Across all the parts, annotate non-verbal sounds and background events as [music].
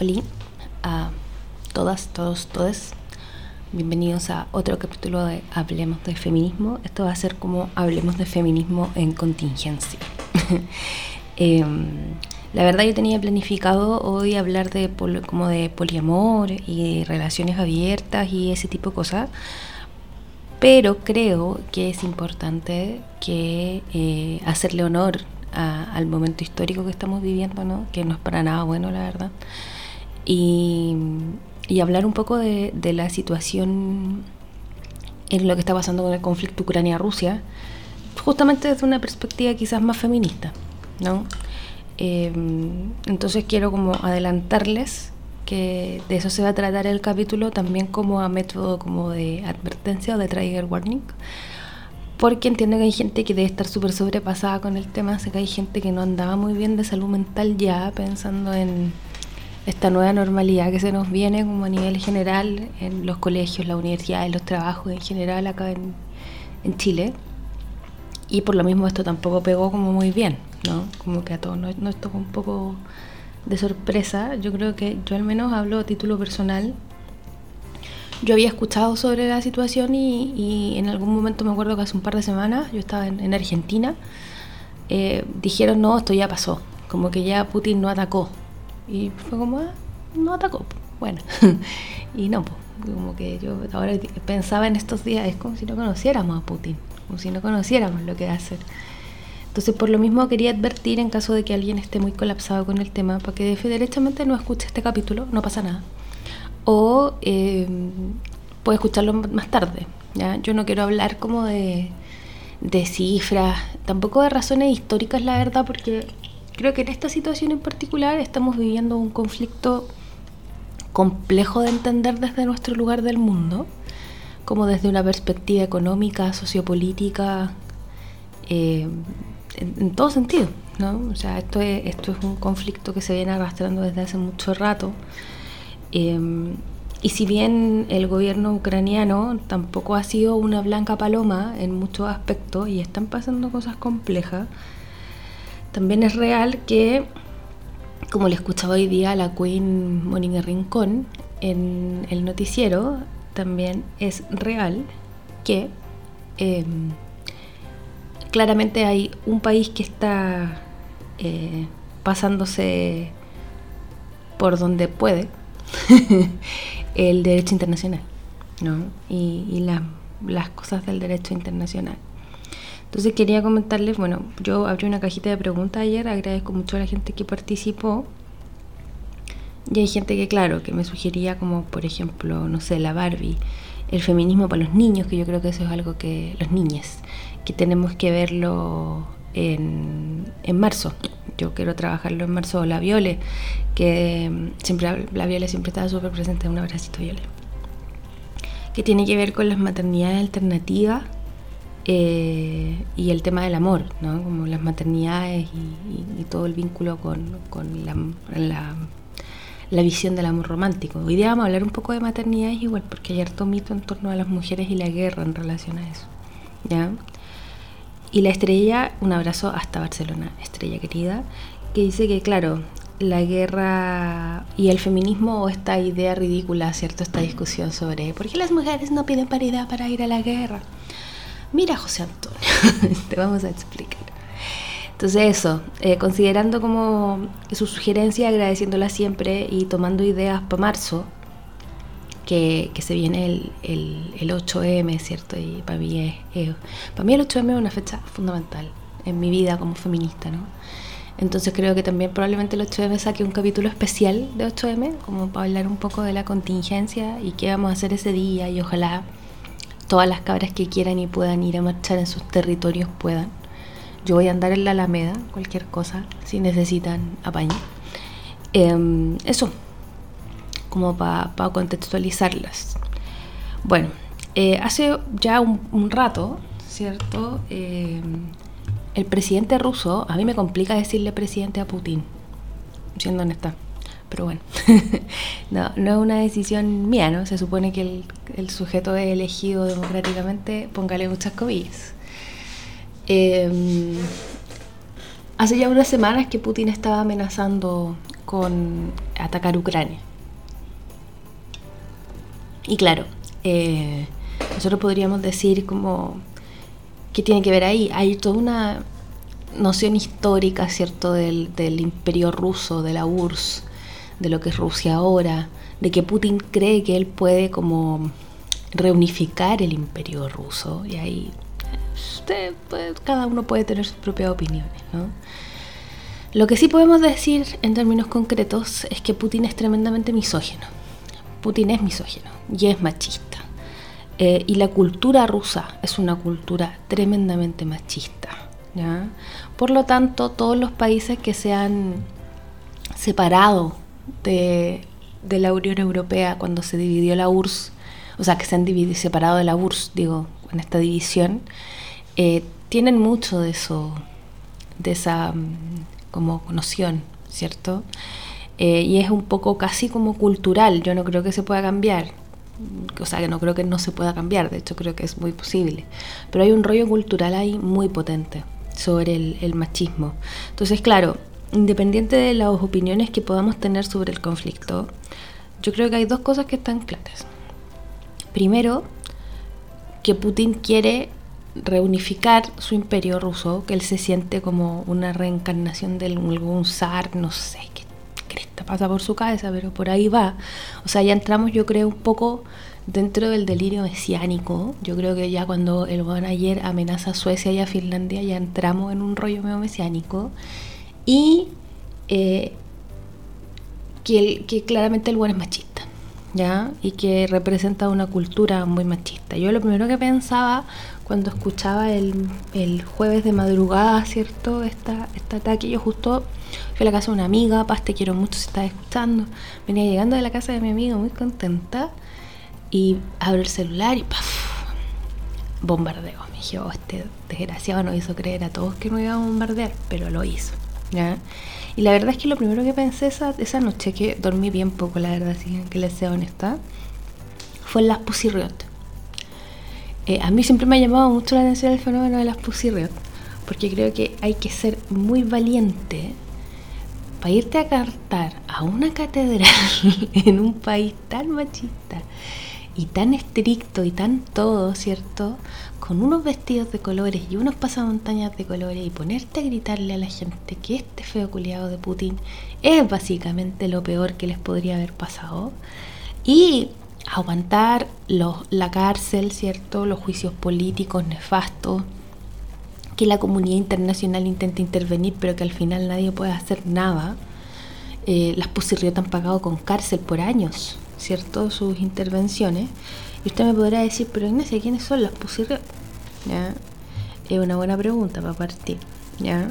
Hola a todas, todos, todes. Bienvenidos a otro capítulo de Hablemos de Feminismo. Esto va a ser como Hablemos de Feminismo en contingencia. [laughs] Em, la verdad yo tenía planificado hoy hablar de como de poliamor y relaciones abiertas y ese tipo de cosas, pero creo que es importante que eh, hacerle honor al momento histórico que estamos viviendo, ¿no? que no es para nada bueno, la verdad y, hablar un poco de, la situación en lo que está pasando con el conflicto Ucrania-Rusia, justamente desde una perspectiva quizás más feminista, ¿no? Eh, entonces quiero como adelantarles que de eso se va a tratar el capítulo también como a método como de advertencia o de trigger warning porque entiendo que hay gente que debe estar súper sobrepasada con el tema, sé que hay gente que no andaba muy bien de salud mental ya pensando en esta nueva normalidad que se nos viene como a nivel general en los colegios, las universidades, los trabajos en general acá en, Chile. Y por lo mismo esto tampoco pegó como muy bien, ¿no? Como que a todos nos, nos tocó un poco de sorpresa. Yo creo que yo al menos hablo a título personal. Yo había escuchado sobre la situación y, en algún momento me acuerdo que hace un par de semanas, yo estaba en, Argentina, eh, dijeron no, esto ya pasó, como que ya Putin no atacó, y fue como, ah, no atacó. Bueno, [laughs] y no, como que yo ahora pensaba en estos días, es como si no conociéramos a Putin, como si no conociéramos lo que hacer. Entonces, por lo mismo quería advertir en caso de que alguien esté muy colapsado con el tema, para que derechamente no escuche este capítulo, no pasa nada. O eh, puede escucharlo más tarde. ¿ya? Yo no quiero hablar como de, de cifras, tampoco de razones históricas, la verdad, porque Creo que en esta situación en particular estamos viviendo un conflicto complejo de entender desde nuestro lugar del mundo, como desde una perspectiva económica, sociopolítica, eh, en, todo sentido. ¿no? O sea, esto es, esto es un conflicto que se viene arrastrando desde hace mucho rato. Eh, y si bien el gobierno ucraniano tampoco ha sido una blanca paloma en muchos aspectos y están pasando cosas complejas, también es real que, como le escuchaba hoy día la Queen Mónica Rincón en el noticiero, también es real que em, claramente hay un país que está eh, pasándose por donde puede [laughs] el derecho internacional ¿no? y, las cosas del derecho internacional. Entonces quería comentarles, bueno, yo abrí una cajita de preguntas ayer, agradezco mucho a la gente que participó. Y hay gente que, claro, que me sugería como, por ejemplo, no sé, la Barbie, el feminismo para los niños, que yo creo que eso es algo que, los niños, que tenemos que verlo en, en marzo. Yo quiero trabajarlo en marzo. La Viole, que mm, siempre, la Viole siempre estaba súper presente en un abracito Viole. Que tiene que ver con las maternidades alternativas eh, y el tema del amor, ¿no? como las maternidades y, todo el vínculo con, la, visión del amor romántico. Hoy día vamos a hablar un poco de maternidades igual, porque hay harto mito en torno a las mujeres y la guerra en relación a eso. ¿ya? Y la estrella, un abrazo hasta Barcelona, estrella querida, que dice que, claro, la guerra y el feminismo o esta idea ridícula, ¿cierto? Esta discusión sobre por qué las mujeres no piden paridad para ir a la guerra. Mira, José Antonio, [laughs] te vamos a explicar. Entonces eso, eh, considerando como su sugerencia, agradeciéndola siempre y tomando ideas para marzo, que, se viene el, el, 8M, ¿cierto? Y para mí, es, para mí el 8M es una fecha fundamental en mi vida como feminista, ¿no? Entonces creo que también probablemente el 8M saque un capítulo especial de 8M, como para hablar un poco de la contingencia y qué vamos a hacer ese día y ojalá todas las cabras que quieran y puedan ir a marchar en sus territorios puedan. Yo voy a andar en la Alameda, cualquier cosa, si necesitan apaño. Em, eso, como para contextualizarlas. Bueno, eh, hace ya un, rato, ¿cierto? Em, el presidente ruso, a mí me complica decirle presidente a Putin, siendo honesta pero bueno, [laughs] no, no es una decisión mía, ¿no? Se supone que el, el sujeto es elegido democráticamente, póngale muchas comillas. Em, hace ya unas semanas que Putin estaba amenazando con atacar Ucrania. Y claro, eh, nosotros podríamos decir como ¿qué tiene que ver ahí? Hay toda una noción histórica, ¿cierto?, del, del imperio ruso, de la URSS, de lo que es Rusia ahora, de que Putin cree que él puede como reunificar el imperio ruso y ahí usted, cada uno puede tener sus propias opiniones, ¿no? Lo que sí podemos decir en términos concretos es que Putin es tremendamente misógino. Putin es misógino y es machista. Eh, y la cultura rusa es una cultura tremendamente machista. ¿ya? Por lo tanto, todos los países que se han separado de, de la Unión Europea cuando se dividió la URSS, o sea, que se han dividido, separado de la URSS, digo, en esta división, eh, tienen mucho de eso, de esa mm, como noción, ¿cierto? Eh, y es un poco casi como cultural, yo no creo que se pueda cambiar, o sea, que no creo que no se pueda cambiar, de hecho creo que es muy posible, pero hay un rollo cultural ahí muy potente sobre el, el machismo. Entonces, claro, independiente de las opiniones que podamos tener sobre el conflicto, yo creo que hay dos cosas que están claras. Primero, que Putin quiere reunificar su imperio ruso, que él se siente como una reencarnación de algún zar, no sé qué cresta pasa por su cabeza, pero por ahí va. O sea, ya entramos, yo creo, un poco dentro del delirio mesiánico. Yo creo que ya cuando el buen ayer amenaza a Suecia y a Finlandia, ya entramos en un rollo medio mesiánico. Y eh, que, claramente el buen es machista. ¿Ya? Y que representa una cultura muy machista. Yo lo primero que pensaba cuando escuchaba el, el jueves de madrugada, ¿cierto? Esta, este ataque, yo justo fui a la casa de una amiga, paz, te quiero mucho si estás escuchando. Venía llegando de la casa de mi amiga muy contenta y abro el celular y ¡paf! Bombardeo. Me dije, oh, este desgraciado nos hizo creer a todos que no iba a bombardear, pero lo hizo. Y la verdad es que lo primero que pensé esa, esa noche, que dormí bien poco, la verdad, si que les sea honesta, fue en las Pussy Riot. Eh, a mí siempre me ha llamado mucho la atención el fenómeno de las Pussy Riot, porque creo que hay que ser muy valiente para irte a cantar a una catedral [laughs] en un país tan machista y tan estricto y tan todo, ¿cierto? Con unos vestidos de colores y unos pasamontañas de colores y ponerte a gritarle a la gente que este feo culiado de Putin es básicamente lo peor que les podría haber pasado. Y aguantar la cárcel, ¿cierto? Los juicios políticos nefastos, que la comunidad internacional intenta intervenir, pero que al final nadie puede hacer nada. Eh, las Pusirriot han pagado con cárcel por años, ¿cierto? Sus intervenciones. Y usted me podrá decir, pero Ignacia, ¿quiénes son las Pusirriot? Es una buena pregunta para partir. ¿ya?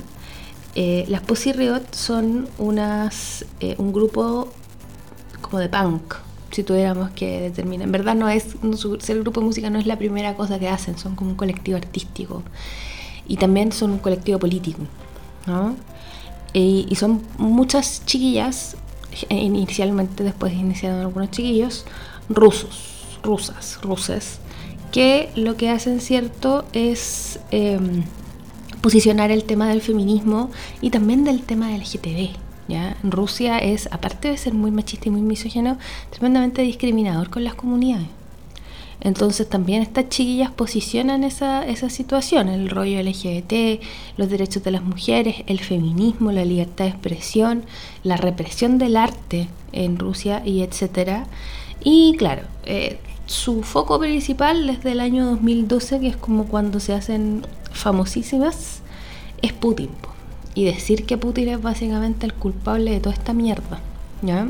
Eh, las Pussy son unas, eh, un grupo como de punk, si tuviéramos que determinar. En verdad no es, ser grupo de música no es la primera cosa que hacen, son como un colectivo artístico y también son un colectivo político, ¿no? Y, son muchas chiquillas, inicialmente después iniciaron algunos chiquillos, rusos, rusas, ruses, que lo que hacen cierto es em, posicionar el tema del feminismo y también del tema del LGTB, ¿ya? Rusia es, aparte de ser muy machista y muy misógino, tremendamente discriminador con las comunidades. Entonces también estas chiquillas posicionan esa, esa situación, el rollo LGBT, los derechos de las mujeres, el feminismo, la libertad de expresión, la represión del arte en Rusia y etcétera. Y claro, eh, su foco principal desde el año 2012, que es como cuando se hacen famosísimas, es Putin y decir que Putin es básicamente el culpable de toda esta mierda. ¿ya?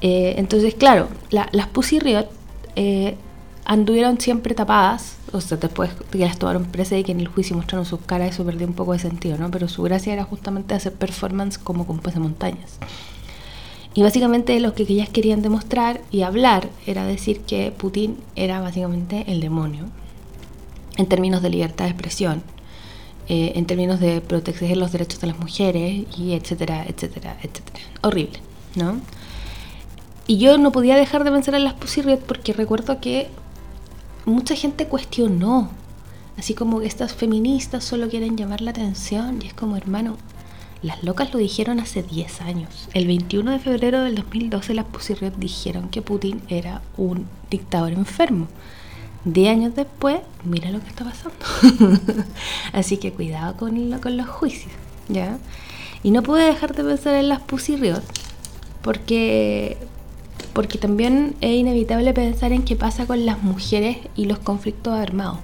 Eh, entonces, claro, las Pussy Riot eh, anduvieron siempre tapadas, o sea, después que las tomaron presas y que en el juicio mostraron sus caras, eso perdió un poco de sentido, ¿no? Pero su gracia era justamente hacer performance como con de montañas. Y básicamente lo que ellas querían demostrar y hablar era decir que Putin era básicamente el demonio, en términos de libertad de expresión, eh, en términos de proteger los derechos de las mujeres y etcétera, etcétera, etcétera. Horrible, ¿no? Y yo no podía dejar de pensar en las Pussy Riot porque recuerdo que mucha gente cuestionó Así como que estas feministas solo quieren llamar la atención y es como, hermano, las locas lo dijeron hace 10 años. El 21 de febrero del 2012 las Pussy Riot dijeron que Putin era un dictador enfermo. 10 años después, mira lo que está pasando. [laughs] Así que cuidado con, con los juicios, ¿ya? Y no pude dejar de pensar en las Pussy Riot porque porque también es inevitable pensar en qué pasa con las mujeres y los conflictos armados.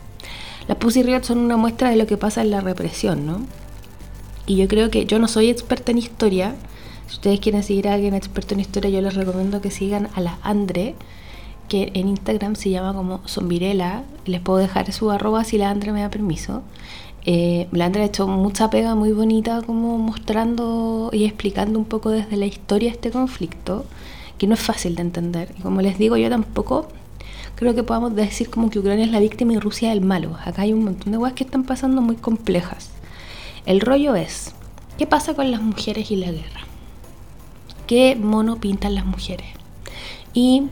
Las Pussy Riot son una muestra de lo que pasa en la represión, ¿no? Y yo creo que yo no soy experta en historia. Si ustedes quieren seguir a alguien experto en historia, yo les recomiendo que sigan a la Andre, que en Instagram se llama como Zombirela. Les puedo dejar su arroba si la Andre me da permiso. Eh, la Andre ha hecho mucha pega muy bonita como mostrando y explicando un poco desde la historia este conflicto que no es fácil de entender. Y como les digo, yo tampoco creo que podamos decir como que Ucrania es la víctima y Rusia el malo. Acá hay un montón de cosas que están pasando muy complejas. El rollo es, ¿qué pasa con las mujeres y la guerra? ¿Qué mono pintan las mujeres? Y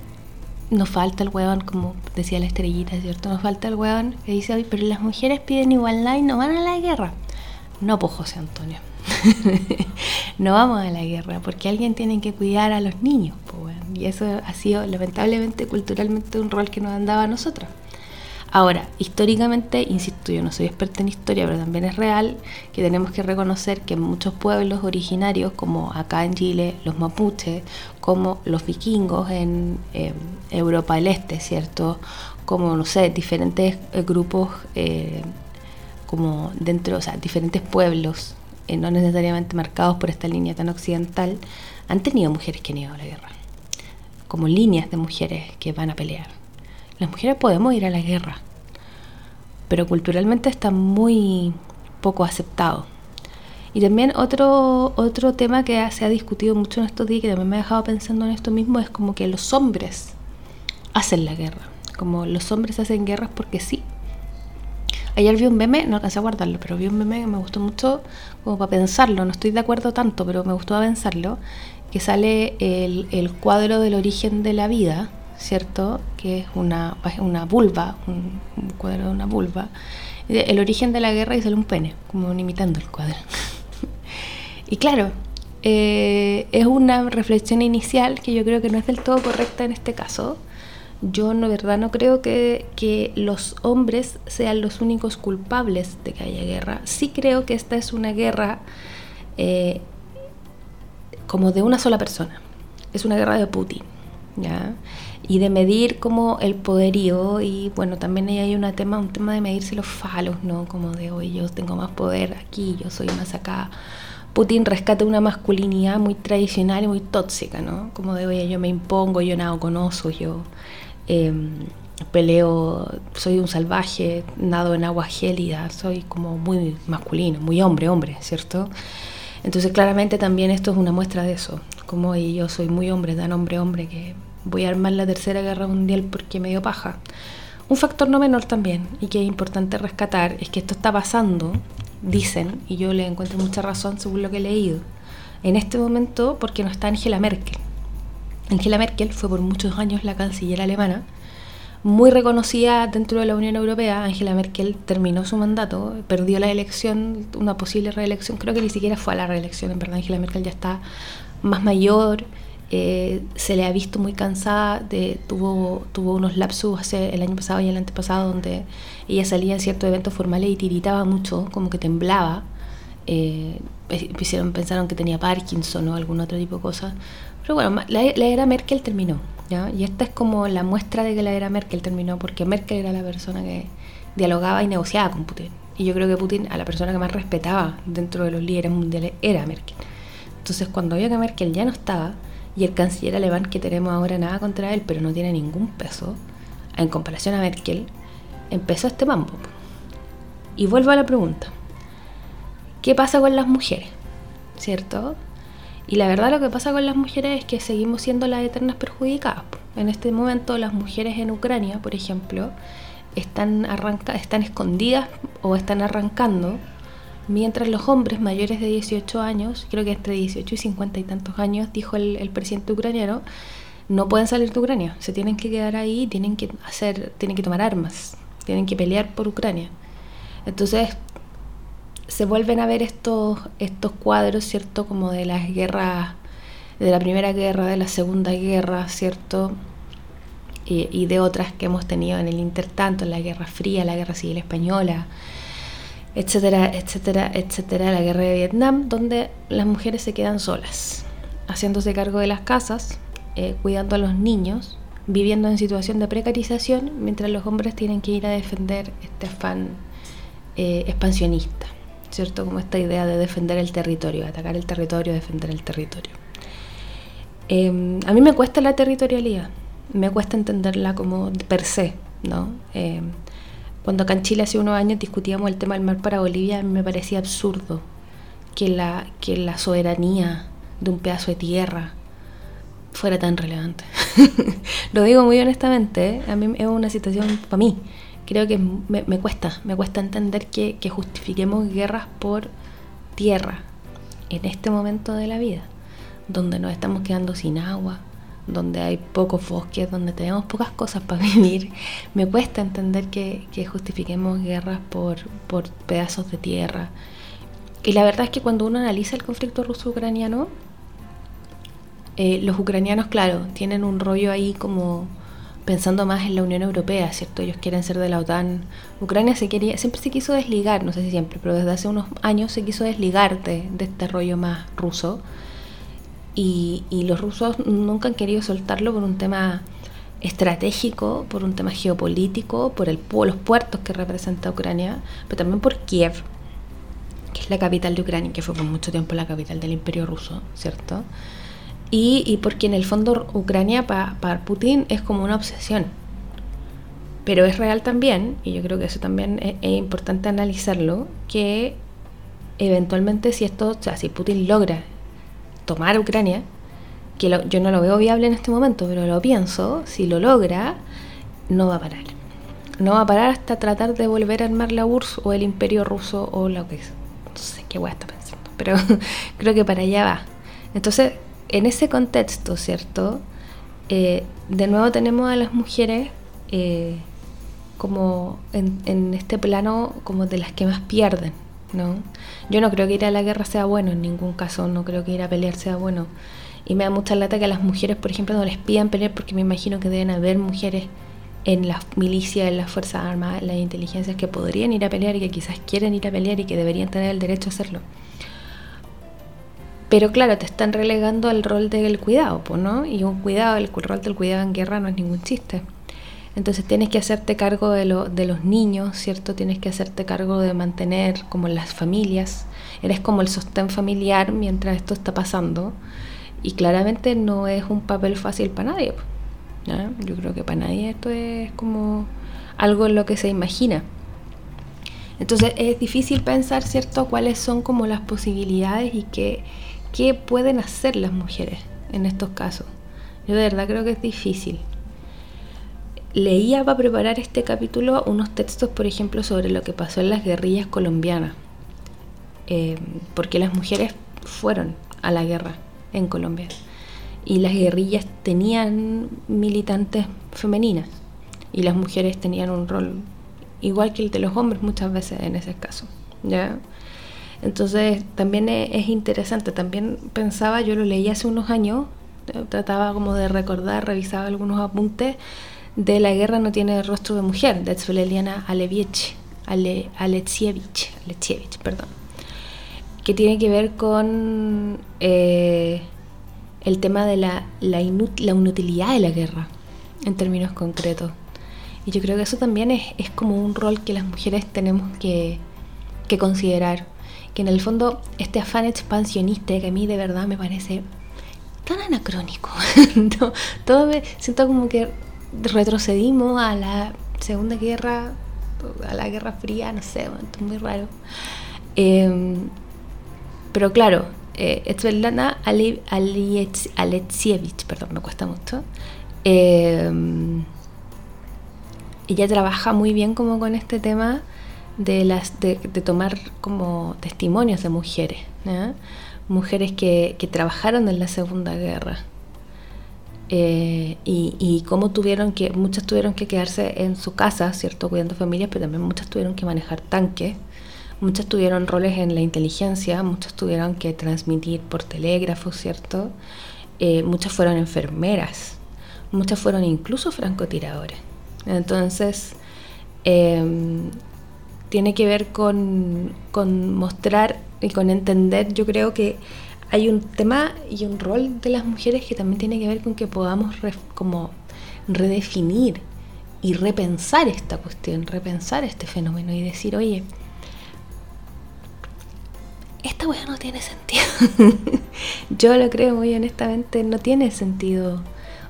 nos falta el hueón, como decía la estrellita, ¿cierto? Nos falta el hueón que dice, hoy, pero las mujeres piden igualdad y no van a la guerra. No, pues José Antonio. [laughs] no vamos a la guerra porque alguien tiene que cuidar a los niños. y eso ha sido lamentablemente culturalmente un rol que nos andaba a nosotros. Ahora, históricamente, insisto, yo no soy experta en historia, pero también es real que tenemos que reconocer que muchos pueblos originarios, como acá en Chile, los mapuches, como los vikingos en Europa del Este, ¿cierto? Como, no sé, diferentes eh, grupos, eh, como dentro, o sea, diferentes pueblos eh, no necesariamente marcados por esta línea tan occidental, han tenido mujeres que han ido a la guerra, como líneas de mujeres que van a pelear. Las mujeres podemos ir a la guerra, pero culturalmente está muy poco aceptado. Y también otro, otro tema que se ha discutido mucho en estos días, que también me ha dejado pensando en esto mismo, es como que los hombres hacen la guerra. Como los hombres hacen guerras porque sí, Ayer vi un meme, no alcancé a guardarlo, pero vi un meme que me gustó mucho como para pensarlo, no estoy de acuerdo tanto, pero me gustó pensarlo, que sale el, cuadro del origen de la vida, ¿cierto? Que es una, una vulva, un, cuadro de una vulva. El origen de la guerra y sale un pene, como imitando el cuadro. [laughs] y claro, eh, es una reflexión inicial que yo creo que no es del todo correcta en este caso, yo no verdad no creo que, los hombres sean los únicos culpables de que haya guerra. Sí creo que esta es una guerra eh, como de una sola persona. Es una guerra de Putin. ¿ya? Y de medir como el poderío y bueno, también hay una tema, un tema de medirse los falos, ¿no? Como de hoy yo tengo más poder aquí, yo soy más acá. Putin rescata una masculinidad muy tradicional y muy tóxica, ¿no? Como de, oye, yo me impongo, yo nado con osos, yo Em, peleo, soy un salvaje, nado en agua gélida, soy como muy masculino, muy hombre, hombre, ¿cierto? Entonces claramente también esto es una muestra de eso, como yo soy muy hombre, tan hombre, hombre, que voy a armar la tercera guerra mundial porque me dio paja. Un factor no menor también, y que es importante rescatar, es que esto está pasando, dicen, y yo le encuentro mucha razón según lo que he leído, en este momento porque no está Angela Merkel. Angela Merkel fue por muchos años la canciller alemana, muy reconocida dentro de la Unión Europea. Angela Merkel terminó su mandato, perdió la elección, una posible reelección, creo que ni siquiera fue a la reelección, en verdad Angela Merkel ya está más mayor, eh, se le ha visto muy cansada, tuvo, unos lapsus hace el año pasado y el antepasado donde ella salía en ciertos eventos formales y tiritaba mucho, como que temblaba. Eh, pensaron que tenía Parkinson o algún otro tipo de cosas. Pero bueno, la, era Merkel terminó, ¿ya? Y esta es como la muestra de que la era Merkel terminó, porque Merkel era la persona que dialogaba y negociaba con Putin. Y yo creo que Putin, a la persona que más respetaba dentro de los líderes mundiales, era Merkel. Entonces, cuando vio que Merkel ya no estaba, y el canciller alemán que tenemos ahora nada contra él, pero no tiene ningún peso, en comparación a Merkel, empezó este mambo. Y vuelvo a la pregunta. ¿Qué pasa con las mujeres? ¿Cierto? Y la verdad lo que pasa con las mujeres es que seguimos siendo las eternas perjudicadas. En este momento las mujeres en Ucrania, por ejemplo, están, arranca están escondidas o están arrancando, mientras los hombres mayores de 18 años, creo que entre 18 y 50 y tantos años, dijo el, presidente ucraniano, no pueden salir de Ucrania, se tienen que quedar ahí, tienen que hacer, tienen que tomar armas, tienen que pelear por Ucrania. Entonces se vuelven a ver estos, estos cuadros, ¿cierto? Como de las guerras, de la Primera Guerra, de la Segunda Guerra, ¿cierto? Y, de otras que hemos tenido en el intertanto, en la Guerra Fría, la Guerra Civil Española, etcétera, etcétera, etcétera, la Guerra de Vietnam, donde las mujeres se quedan solas, haciéndose cargo de las casas, eh, cuidando a los niños, viviendo en situación de precarización, mientras los hombres tienen que ir a defender este afán eh, expansionista. ¿Cierto? Como esta idea de defender el territorio, atacar el territorio, defender el territorio. Em, a mí me cuesta la territorialidad, me cuesta entenderla como per se, ¿no? Em, cuando acá en Chile hace unos años discutíamos el tema del mar para Bolivia, a mí me parecía absurdo que la, que la soberanía de un pedazo de tierra fuera tan relevante. [laughs] Lo digo muy honestamente, ¿eh? a mí es una situación para mí creo que me, cuesta, me cuesta entender que, justifiquemos guerras por tierra en este momento de la vida, donde nos estamos quedando sin agua, donde hay pocos bosques, donde tenemos pocas cosas para [laughs] vivir. Me cuesta entender que, justifiquemos guerras por, por pedazos de tierra. Y la verdad es que cuando uno analiza el conflicto ruso-ucraniano, eh, los ucranianos, claro, tienen un rollo ahí como pensando más en la Unión Europea, ¿cierto? Ellos quieren ser de la OTAN. Ucrania se quería, siempre se quiso desligar, no sé si siempre, pero desde hace unos años se quiso desligar de, este rollo más ruso. Y, los rusos nunca han querido soltarlo por un tema estratégico, por un tema geopolítico, por el, los puertos que representa Ucrania, pero también por Kiev, que es la capital de Ucrania, que fue por mucho tiempo la capital del imperio ruso, ¿cierto? Y, porque en el fondo Ucrania para Putin es como una obsesión. Pero es real también, y yo creo que eso también es, importante analizarlo, que eventualmente si esto, o sea, si Putin logra tomar Ucrania, que yo no lo veo viable en este momento, pero lo pienso, si lo logra, no va a parar. No va a parar hasta tratar de volver a armar la URSS o el imperio ruso o lo que es. No sé qué voy a estar pensando, pero [laughs] creo que para allá va. Entonces, en ese contexto, ¿cierto? Eh, de nuevo tenemos a las mujeres eh, como en, este plano como de las que más pierden, ¿no? Yo no creo que ir a la guerra sea bueno en ningún caso, no creo que ir a pelear sea bueno. Y me da mucha lata que a las mujeres, por ejemplo, no les pidan pelear porque me imagino que deben haber mujeres en las milicias, en las Fuerzas Armadas, en las inteligencias que podrían ir a pelear y que quizás quieren ir a pelear y que deberían tener el derecho a hacerlo. Pero claro, te están relegando al rol del cuidado, ¿no? Y un cuidado, el rol del cuidado en guerra no es ningún chiste. Entonces tienes que hacerte cargo de, lo, de los niños, ¿cierto? Tienes que hacerte cargo de mantener como las familias. Eres como el sostén familiar mientras esto está pasando. Y claramente no es un papel fácil para nadie. Yo creo que para nadie esto es como algo en lo que se imagina. Entonces es difícil pensar, ¿cierto?, cuáles son como las posibilidades y qué ¿Qué pueden hacer las mujeres en estos casos? Yo de verdad creo que es difícil. Leía para preparar este capítulo unos textos, por ejemplo, sobre lo que pasó en las guerrillas colombianas, eh, porque las mujeres fueron a la guerra en Colombia y las guerrillas tenían militantes femeninas y las mujeres tenían un rol igual que el de los hombres muchas veces en ese caso. ¿ya? Entonces también es, interesante, también pensaba, yo lo leí hace unos años, trataba como de recordar, revisaba algunos apuntes de La guerra no tiene rostro de mujer, de Tzveleliana Aleviech, Ale, Alexievich, perdón, que tiene que ver con eh, el tema de la, inutilidad de la guerra, en términos concretos. Y yo creo que eso también es, como un rol que las mujeres tenemos que considerar que en el fondo este afán expansionista que a mí de verdad me parece tan anacrónico. [laughs] todo me siento como que retrocedimos a la Segunda Guerra, a la Guerra Fría, no sé, es muy raro. Em, pero claro, eh, Svetlana Alexievich, perdón, me cuesta mucho. Em, ella trabaja muy bien como con este tema de, las, de, tomar como testimonios de mujeres, mujeres que, trabajaron en la Segunda Guerra. eh, y, cómo tuvieron que, muchas tuvieron que quedarse en su casa, ¿cierto? Cuidando familias, pero también muchas tuvieron que manejar tanques, muchas tuvieron roles en la inteligencia, muchas tuvieron que transmitir por telégrafo, ¿cierto? Eh, muchas fueron enfermeras, muchas fueron incluso francotiradores. Entonces, em, tiene que ver con, con mostrar y con entender, yo creo que hay un tema y un rol de las mujeres que también tiene que ver con que podamos como redefinir y repensar esta cuestión, repensar este fenómeno y decir, oye, esta weá no tiene sentido. [laughs] Yo lo creo muy honestamente, no tiene sentido.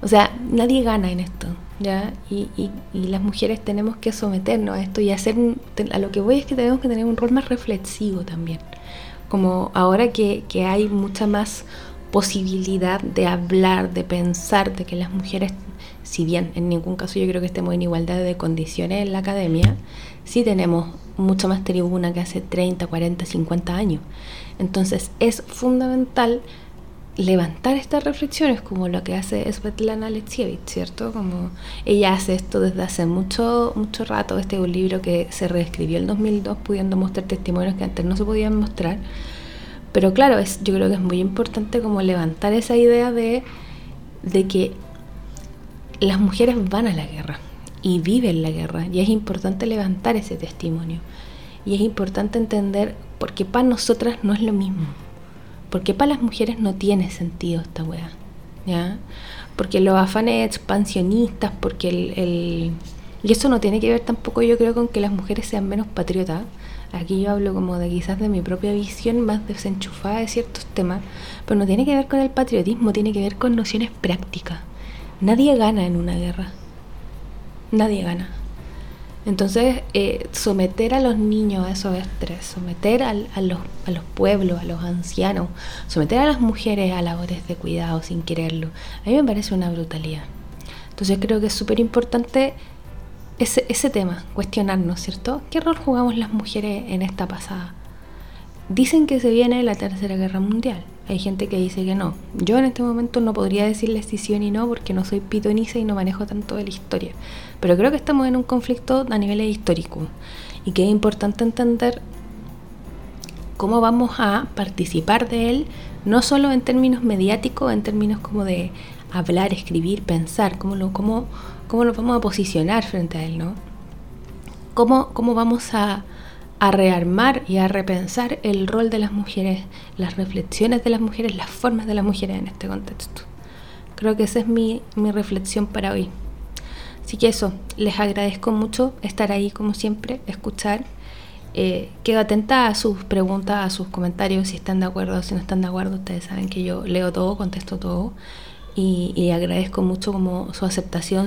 O sea, nadie gana en esto, ¿ya? Y, y, y, las mujeres tenemos que someternos a esto y hacer, a lo que voy es que tenemos que tener un rol más reflexivo también como ahora que, hay mucha más posibilidad de hablar, de pensar, de que las mujeres, si bien en ningún caso yo creo que estemos en igualdad de condiciones en la academia, sí tenemos mucha más tribuna que hace 30, 40, 50 años. Entonces es fundamental levantar estas reflexiones como lo que hace Svetlana Alexievich, ¿cierto? Como ella hace esto desde hace mucho mucho rato. Este es un libro que se reescribió en 2002 pudiendo mostrar testimonios que antes no se podían mostrar. Pero claro, es, yo creo que es muy importante como levantar esa idea de, de que las mujeres van a la guerra y viven la guerra y es importante levantar ese testimonio y es importante entender porque para nosotras no es lo mismo porque para las mujeres no tiene sentido esta weá. ¿Ya? Porque los afanes expansionistas, porque el, Y eso no tiene que ver tampoco yo creo con que las mujeres sean menos patriotas. Aquí yo hablo como de quizás de mi propia visión más desenchufada de ciertos temas, pero no tiene que ver con el patriotismo, tiene que ver con nociones prácticas. Nadie gana en una guerra. Nadie gana. Entonces, eh, someter a los niños a esos estrés, someter a, los, a los pueblos, a los ancianos, someter a las mujeres a labores de cuidado sin quererlo, a mí me parece una brutalidad. Entonces creo que es súper importante ese, ese tema, cuestionarnos, ¿cierto? ¿Qué rol jugamos las mujeres en esta pasada? Dicen que se viene la Tercera Guerra Mundial. Hay gente que dice que no. Yo en este momento no podría decirles si sí o ni no porque no soy pitoniza y no manejo tanto de la historia. Pero creo que estamos en un conflicto a nivel histórico y que es importante entender cómo vamos a participar de él, no solo en términos mediáticos, en términos como de hablar, escribir, pensar, cómo lo, cómo, cómo lo vamos a posicionar frente a él, ¿no? Cómo, cómo vamos a a rearmar y a repensar el rol de las mujeres, las reflexiones de las mujeres, las formas de las mujeres en este contexto. Creo que esa es mi, reflexión para hoy. Así que eso, les agradezco mucho estar ahí como siempre, escuchar. Eh, quedo atenta a sus preguntas, a sus comentarios, si están de acuerdo si no están de acuerdo. Ustedes saben que yo leo todo, contesto todo y, y agradezco mucho como su aceptación,